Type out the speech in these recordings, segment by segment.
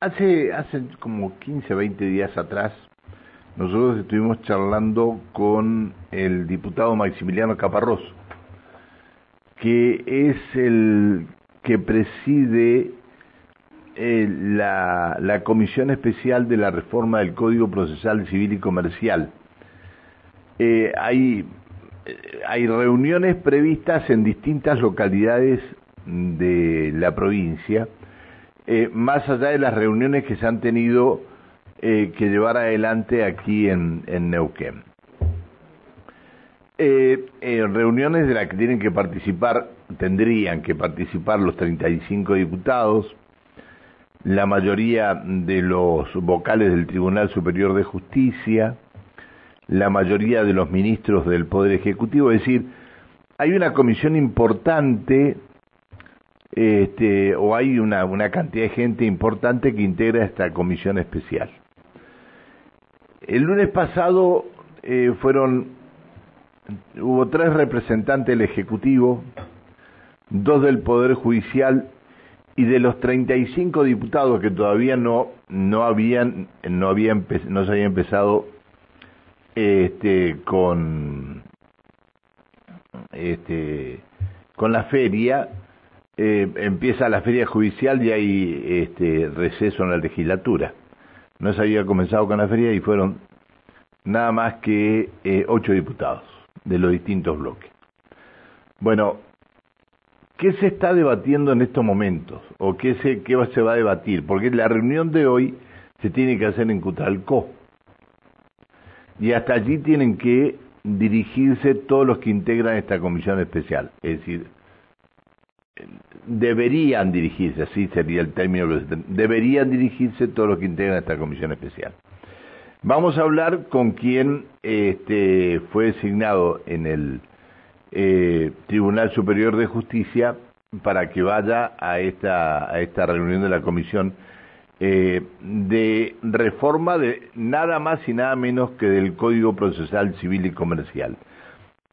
hace, hace como 15, 20 días atrás, nosotros estuvimos charlando con el diputado Maximiliano Caparrós, que es el que preside eh, la, la Comisión Especial de la Reforma del Código Procesal Civil y Comercial. Eh, hay, hay reuniones previstas en distintas localidades de la provincia, eh, más allá de las reuniones que se han tenido que llevar adelante aquí en, en Neuquén. reuniones de las que tienen que participar, tendrían que participar los 35 diputados, la mayoría de los vocales del Tribunal Superior de Justicia, la mayoría de los ministros del Poder Ejecutivo, es decir, hay una comisión importante este, o hay una, cantidad de gente importante que integra esta comisión especial. El lunes pasado eh, fueron, hubo tres representantes del Ejecutivo, dos del Poder Judicial y de los 35 diputados que todavía no no habían no no se había empezado este con este con la feria eh, empieza la feria judicial y hay este receso en la legislatura no se había comenzado con la feria y fueron nada más que eh, ocho diputados de los distintos bloques bueno ¿Qué se está debatiendo en estos momentos? ¿O qué se, qué se va a debatir? Porque la reunión de hoy se tiene que hacer en Cutralcó. Y hasta allí tienen que dirigirse todos los que integran esta comisión especial. Es decir, deberían dirigirse, así sería el término, deberían dirigirse todos los que integran esta comisión especial. Vamos a hablar con quien este, fue designado en el eh, Tribunal Superior de Justicia para que vaya a esta, reunión de la Comisión eh, de reforma de nada más y nada menos que del Código Procesal Civil y Comercial.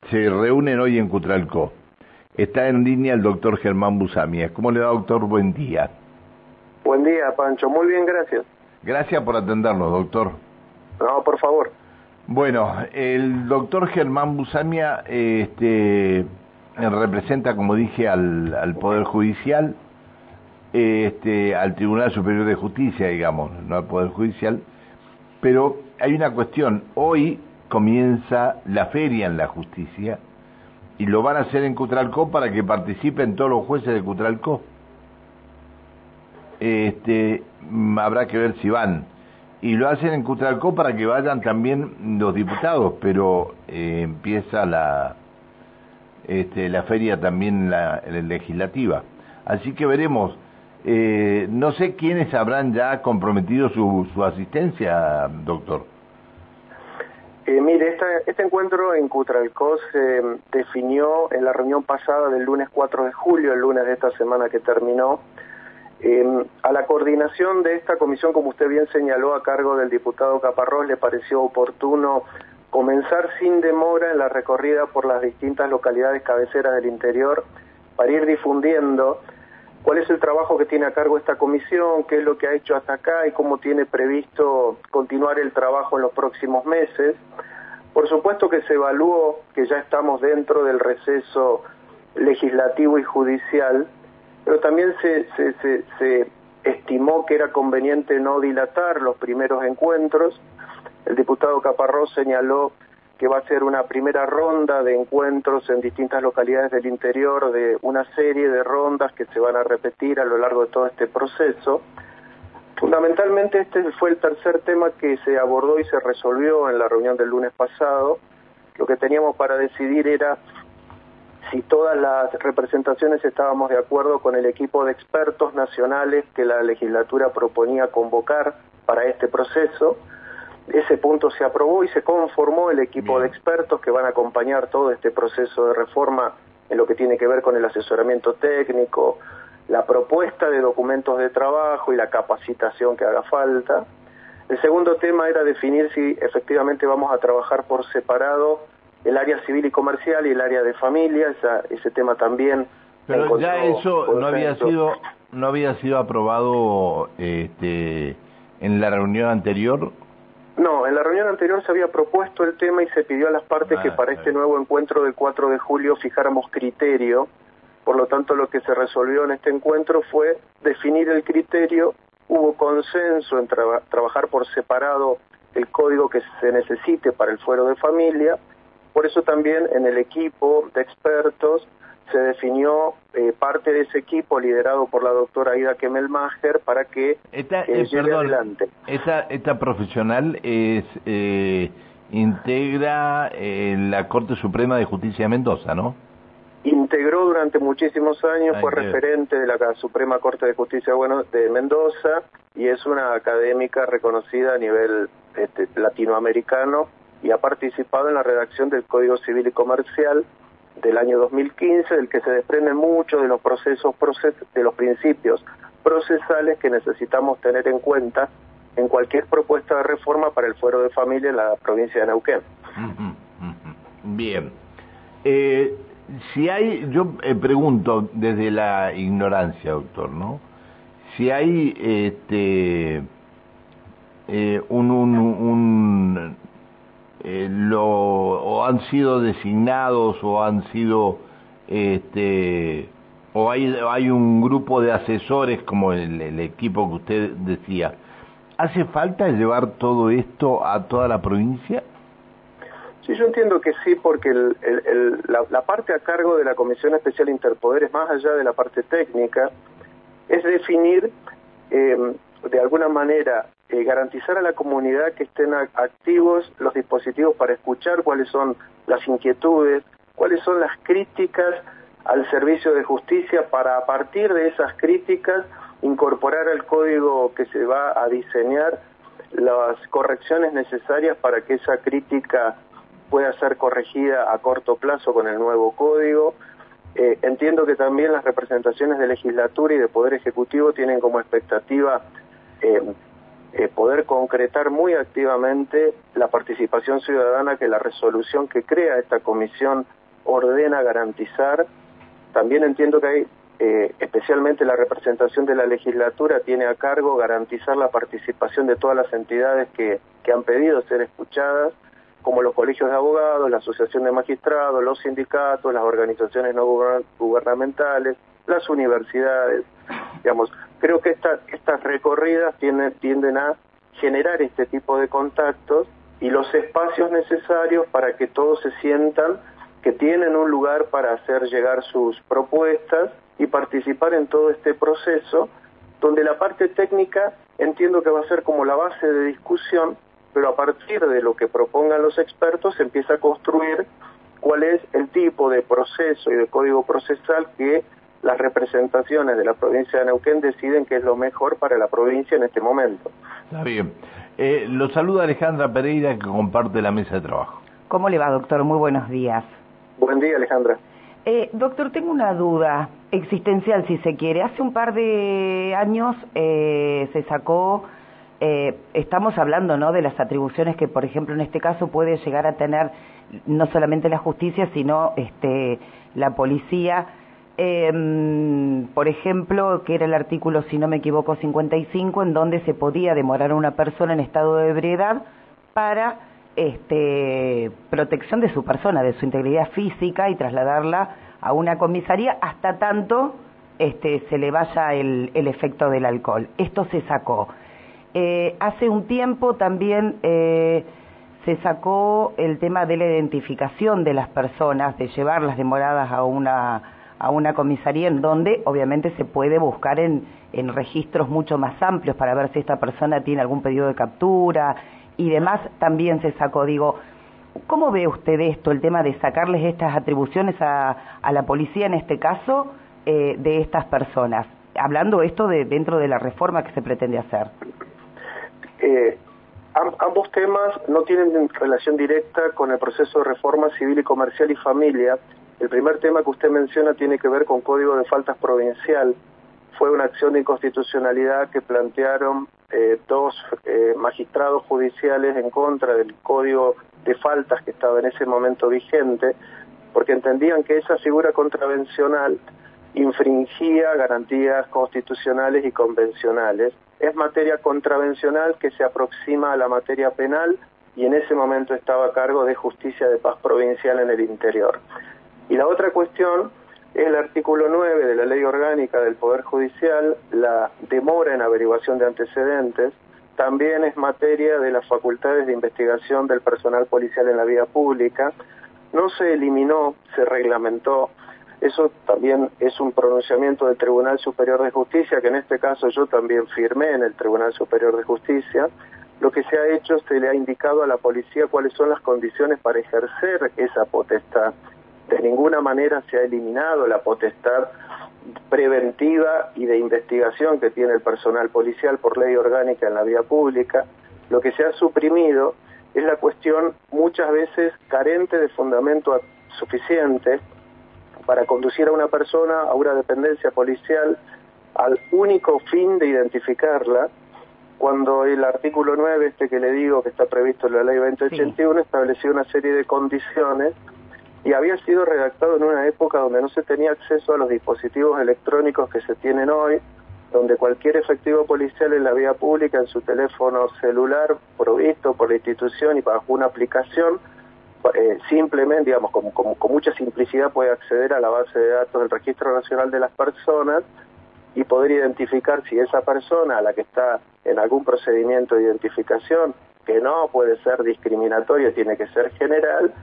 Se reúnen hoy en Cutralcó. Está en línea el doctor Germán Busamias. ¿Cómo le va, doctor? Buen día. Buen día, Pancho. Muy bien, gracias. Gracias por atendernos, doctor. No, por favor. Bueno, el doctor Germán Busamia este, representa, como dije, al, Poder Judicial, este, al Tribunal Superior de Justicia, digamos, no al Poder Judicial, pero hay una cuestión, hoy comienza la feria en la justicia y lo van a hacer en Cutralcó para que participen todos los jueces de Cutralcó. Este, habrá que ver si van y lo hacen en Cutralcó para que vayan también los diputados, pero eh, empieza la este, la feria también la, legislativa. Así que veremos. Eh, no sé quiénes habrán ya comprometido su, su asistencia, doctor. Eh, mire, este encuentro en Cutralcó se definió en la reunión pasada del lunes 4 de julio, el lunes de esta semana que terminó, Em, a la coordinación de esta comisión, como usted bien señaló, a cargo del diputado Caparrós, le pareció oportuno comenzar sin demora en la recorrida por las distintas localidades cabeceras del interior para ir difundiendo cuál es el trabajo que tiene a cargo esta comisión, qué es lo que ha hecho hasta acá y cómo tiene previsto continuar el trabajo en los próximos meses. Por supuesto que se evaluó que ya estamos dentro del receso legislativo y judicial pero también se, se, se, estimó que era conveniente no dilatar los primeros encuentros. El diputado Caparrós señaló que va a ser una primera ronda de encuentros en distintas localidades del interior, de una serie de rondas que se van a repetir a lo largo de todo este proceso. Fundamentalmente este fue el tercer tema que se abordó y se resolvió en la reunión del lunes pasado. Lo que teníamos para decidir era si todas las representaciones estábamos de acuerdo con el equipo de expertos nacionales que la legislatura proponía convocar para este proceso. Ese punto se aprobó y se conformó el equipo de expertos que van a acompañar todo este proceso de reforma en lo que tiene que ver con el asesoramiento técnico, la propuesta de documentos de trabajo y la capacitación que haga falta. El segundo tema era definir si efectivamente vamos a trabajar por separado el área civil y comercial y el área de familia, ese tema también. Pero ya eso no había sido no había sido aprobado este, en la reunión anterior. No, en la reunión anterior se había propuesto el tema y se pidió a las partes que ah, para este nuevo encuentro del 4 de julio fijáramos criterio. Por lo tanto, lo que se resolvió en este encuentro fue definir el criterio. Hubo consenso en trabajar por separado el código que se necesite para el fuero de familia. Por eso también en el equipo de expertos se definió eh, parte de ese equipo liderado por la doctora Aida Kemelmacher para que esta, eh, lleve adelante. Esta, esta profesional es eh, integra la Corte Suprema de Justicia de Mendoza, ¿no? Integró durante muchísimos años, fue referente de la Suprema Corte de Justicia de Mendoza y es una académica reconocida a nivel este, latinoamericano y ha participado en la redacción del Código Civil y Comercial del año 2015, del que se desprenden muchos de los procesos, de los principios procesales que necesitamos tener en cuenta en cualquier propuesta de reforma para el fuero de familia en la provincia de Neuquén. Bien. Eh, si hay, yo eh, pregunto desde la ignorancia, doctor, ¿no? Si hay este, eh, un, un eh, lo, o han sido designados o han sido este o hay, hay un grupo de asesores como el, equipo que usted decía. ¿Hace falta llevar todo esto a toda la provincia? Sí, yo entiendo que sí, porque la, parte a cargo de la Comisión Especial Interpoderes, más allá de la parte técnica, es definir eh, de alguna manera eh, garantizar a la comunidad que estén activos los dispositivos para escuchar cuáles son las inquietudes, cuáles son las críticas al servicio de justicia para a partir de esas críticas incorporar al código que se va a diseñar las correcciones necesarias para que esa crítica pueda ser corregida a corto plazo con el nuevo código. Eh, entiendo que también las representaciones de legislatura y de poder ejecutivo tienen como expectativa eh, eh, poder concretar muy activamente la participación ciudadana que la resolución que crea esta comisión ordena garantizar. También entiendo que hay, eh, especialmente la representación de la legislatura, tiene a cargo garantizar la participación de todas las entidades que, que han pedido ser escuchadas, como los colegios de abogados, la Asociación de Magistrados, los sindicatos, las organizaciones no gubernamentales, las universidades, digamos, creo que estas recorridas tienden, tienden a generar este tipo de contactos y los espacios necesarios para que todos se sientan que tienen un lugar para hacer llegar sus propuestas y participar en todo este proceso, donde la parte técnica entiendo que va a ser como la base de discusión, pero a partir de lo que propongan los expertos se empieza a construir cuál es el tipo de proceso y de código procesal que las representaciones de la provincia de Neuquén deciden qué es lo mejor para la provincia en este momento. Está bien. Eh, lo saluda Alejandra Pereira que comparte la mesa de trabajo. ¿Cómo le va, doctor? Muy buenos días. Buen día, Alejandra. Eh, doctor, tengo una duda existencial, si se quiere. Hace un par de años eh, se sacó, eh, estamos hablando ¿no? de las atribuciones que, por ejemplo, en este caso puede llegar a tener no solamente la justicia, sino este, la policía eh, por ejemplo, que era el artículo, si no me equivoco, 55, en donde se podía demorar a una persona en estado de ebriedad para este, protección de su persona, de su integridad física y trasladarla a una comisaría hasta tanto este, se le vaya el, el efecto del alcohol. Esto se sacó. Eh, hace un tiempo también eh, se sacó el tema de la identificación de las personas, de llevarlas demoradas a una a una comisaría en donde obviamente se puede buscar en, registros mucho más amplios para ver si esta persona tiene algún pedido de captura y demás, también se sacó. Digo, ¿cómo ve usted esto, el tema de sacarles estas atribuciones a, a la policía en este caso eh, de estas personas? Hablando esto de dentro de la reforma que se pretende hacer. Eh, ambos temas no tienen relación directa con el proceso de reforma civil y comercial y familia, el primer tema que usted menciona tiene que ver con Código de Faltas Provincial. Fue una acción de inconstitucionalidad que plantearon eh, dos eh, magistrados judiciales en contra del Código de Faltas que estaba en ese momento vigente, porque entendían que esa figura contravencional infringía garantías constitucionales y convencionales. Es materia contravencional que se aproxima a la materia penal y en ese momento estaba a cargo de Justicia de Paz Provincial en el interior. Y la otra cuestión es el artículo 9 de la Ley Orgánica del Poder Judicial, la demora en averiguación de antecedentes, también es materia de las facultades de investigación del personal policial en la vía pública. No se eliminó, se reglamentó. Eso también es un pronunciamiento del Tribunal Superior de Justicia, que en este caso yo también firmé en el Tribunal Superior de Justicia. Lo que se ha hecho, se le ha indicado a la policía cuáles son las condiciones para ejercer esa potestad de ninguna manera se ha eliminado la potestad preventiva y de investigación que tiene el personal policial por ley orgánica en la vía pública. Lo que se ha suprimido es la cuestión muchas veces carente de fundamento suficiente para conducir a una persona a una dependencia policial al único fin de identificarla, cuando el artículo 9, este que le digo que está previsto en la ley 2081, estableció una serie de condiciones y había sido redactado en una época donde no se tenía acceso a los dispositivos electrónicos que se tienen hoy, donde cualquier efectivo policial en la vía pública, en su teléfono celular, provisto por la institución y bajo una aplicación, eh, simplemente, digamos, con, con mucha simplicidad puede acceder a la base de datos del Registro Nacional de las Personas y poder identificar si esa persona a la que está en algún procedimiento de identificación, que no puede ser discriminatorio, tiene que ser general,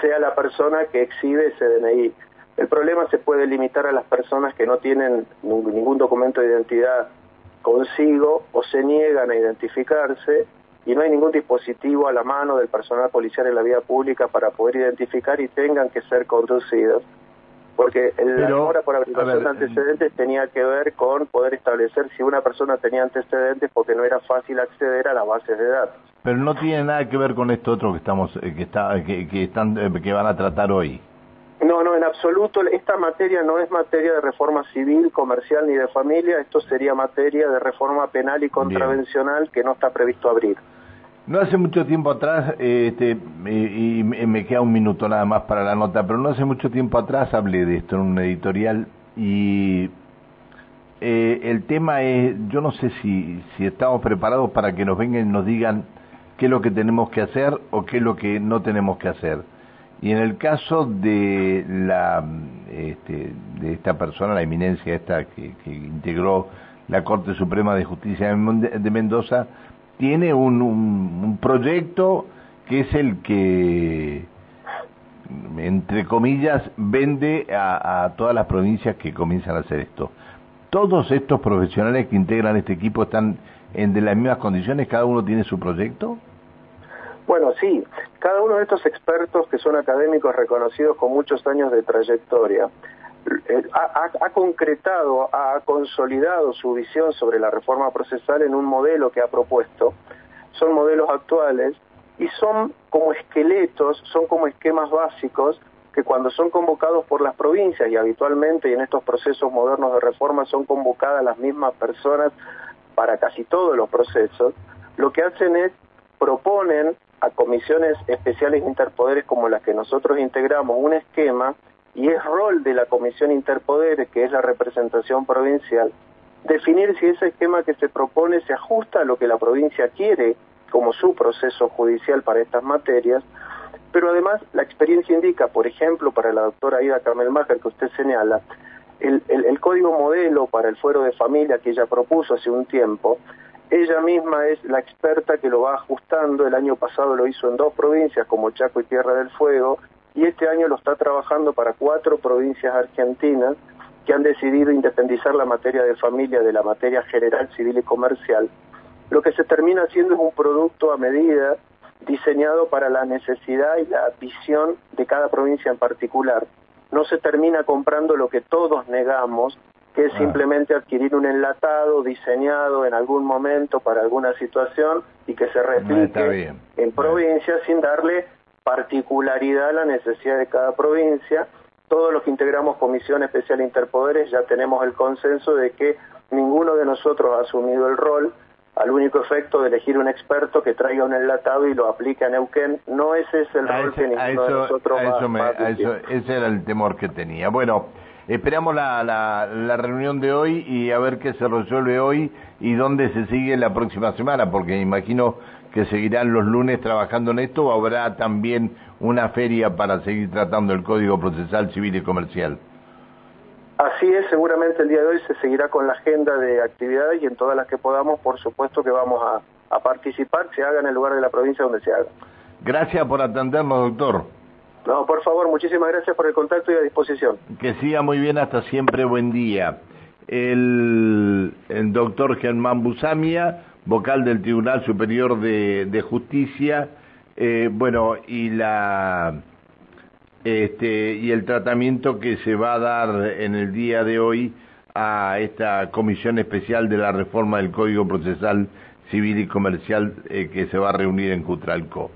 sea la persona que exhibe ese DNI. El problema se puede limitar a las personas que no tienen ningún documento de identidad consigo o se niegan a identificarse y no hay ningún dispositivo a la mano del personal policial en la vía pública para poder identificar y tengan que ser conducidos. Porque la demora por averiguación de antecedentes tenía que ver con poder establecer si una persona tenía antecedentes porque no era fácil acceder a las bases de datos. Pero no tiene nada que ver con esto otro que estamos eh, que está que, están eh, que van a tratar hoy. No, no, en absoluto. Esta materia no es materia de reforma civil, comercial ni de familia. Esto sería materia de reforma penal y contravencional que no está previsto abrir. No hace mucho tiempo atrás, este, y, me queda un minuto nada más para la nota, pero no hace mucho tiempo atrás hablé de esto en un editorial y eh, el tema es, yo no sé si, si estamos preparados para que nos vengan y nos digan qué es lo que tenemos que hacer o qué es lo que no tenemos que hacer. Y en el caso de la este, de esta persona, la eminencia esta que, integró la Corte Suprema de Justicia de Mendoza, tiene un, un, proyecto que es el que, entre comillas, vende a, a, todas las provincias que comienzan a hacer esto. Todos estos profesionales que integran este equipo están en de las mismas condiciones, cada uno tiene su proyecto. Bueno, sí, cada uno de estos expertos que son académicos reconocidos con muchos años de trayectoria eh, ha, concretado, ha consolidado su visión sobre la reforma procesal en un modelo que ha propuesto. Son modelos actuales y son como esqueletos, son como esquemas básicos que cuando son convocados por las provincias y habitualmente y en estos procesos modernos de reforma son convocadas las mismas personas para casi todos los procesos, lo que hacen es proponen a comisiones especiales interpoderes como las que nosotros integramos un esquema y es rol de la Comisión Interpoderes, que es la representación provincial, definir si ese esquema que se propone se ajusta a lo que la provincia quiere como su proceso judicial para estas materias, pero además la experiencia indica, por ejemplo, para la doctora Aida Camelmacher que usted señala, el, el código modelo para el fuero de familia que ella propuso hace un tiempo, ella misma es la experta que lo va ajustando, el año pasado lo hizo en dos provincias como Chaco y Tierra del Fuego, y este año lo está trabajando para cuatro provincias argentinas que han decidido independizar la materia de familia de la materia general, civil y comercial. Lo que se termina haciendo es un producto a medida diseñado para la necesidad y la visión de cada provincia en particular. No se termina comprando lo que todos negamos, que es ah. simplemente adquirir un enlatado diseñado en algún momento para alguna situación y que se replique en provincias sin darle particularidad la necesidad de cada provincia. Todos los que integramos Comisión Especial Interpoderes ya tenemos el consenso de que ninguno de nosotros ha asumido el rol al único efecto de elegir un experto que traiga un enlatado y lo aplique a Neuquén. No ese es el rol que ninguno de nosotros a eso, Ese era el temor que tenía. Bueno, esperamos la, la, reunión de hoy y a ver qué se resuelve hoy y dónde se sigue la próxima semana, porque imagino que seguirán los lunes trabajando en esto o habrá también una feria para seguir tratando el Código Procesal Civil y Comercial. Así es, seguramente el día de hoy se seguirá con la agenda de actividades y en todas las que podamos, por supuesto que vamos a, participar, se haga en el lugar de la provincia donde se haga. Gracias por atendernos, doctor. No, por favor, muchísimas gracias por el contacto y a disposición. Que siga muy bien, hasta siempre, buen día. El, doctor Germán Busamia, vocal del Tribunal Superior de, Justicia, eh, bueno, y la este, y el tratamiento que se va a dar en el día de hoy a esta comisión especial de la reforma del Código Procesal Civil y Comercial eh, que se va a reunir en Cutralco.